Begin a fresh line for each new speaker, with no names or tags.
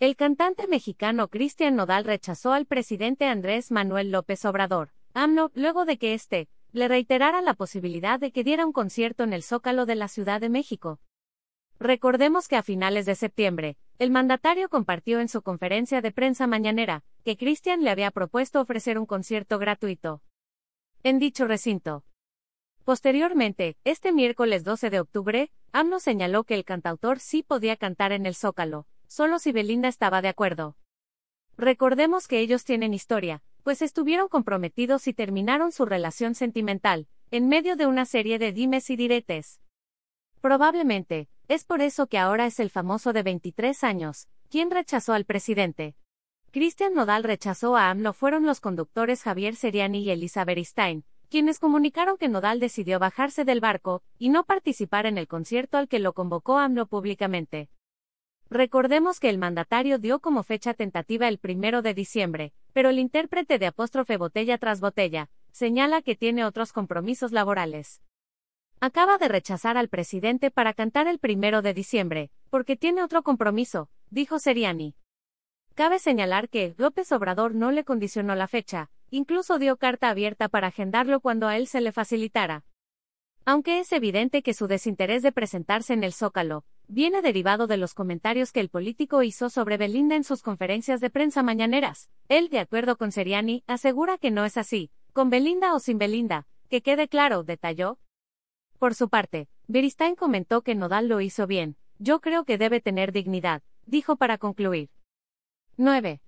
El cantante mexicano Cristian Nodal rechazó al presidente Andrés Manuel López Obrador, AMLO, luego de que éste le reiterara la posibilidad de que diera un concierto en el Zócalo de la Ciudad de México. Recordemos que a finales de septiembre, el mandatario compartió en su conferencia de prensa mañanera que Cristian le había propuesto ofrecer un concierto gratuito en dicho recinto. Posteriormente, este miércoles 12 de octubre, AMLO señaló que el cantautor sí podía cantar en el Zócalo, solo si Belinda estaba de acuerdo. Recordemos que ellos tienen historia, pues estuvieron comprometidos y terminaron su relación sentimental, en medio de una serie de dimes y diretes. Probablemente, es por eso que ahora es el famoso de 23 años, quien rechazó al presidente. Cristian Nodal rechazó a AMLO fueron los conductores Javier Seriani y Elizabeth Stein, quienes comunicaron que Nodal decidió bajarse del barco y no participar en el concierto al que lo convocó AMLO públicamente. Recordemos que el mandatario dio como fecha tentativa el primero de diciembre, pero el intérprete de apóstrofe botella tras botella, señala que tiene otros compromisos laborales. Acaba de rechazar al presidente para cantar el primero de diciembre, porque tiene otro compromiso, dijo Seriani. Cabe señalar que López Obrador no le condicionó la fecha, incluso dio carta abierta para agendarlo cuando a él se le facilitara. Aunque es evidente que su desinterés de presentarse en el Zócalo, viene derivado de los comentarios que el político hizo sobre Belinda en sus conferencias de prensa mañaneras. Él, de acuerdo con Seriani, asegura que no es así, con Belinda o sin Belinda, que quede claro, detalló. Por su parte, Beristain comentó que Nodal lo hizo bien, yo creo que debe tener dignidad, dijo para concluir. 9.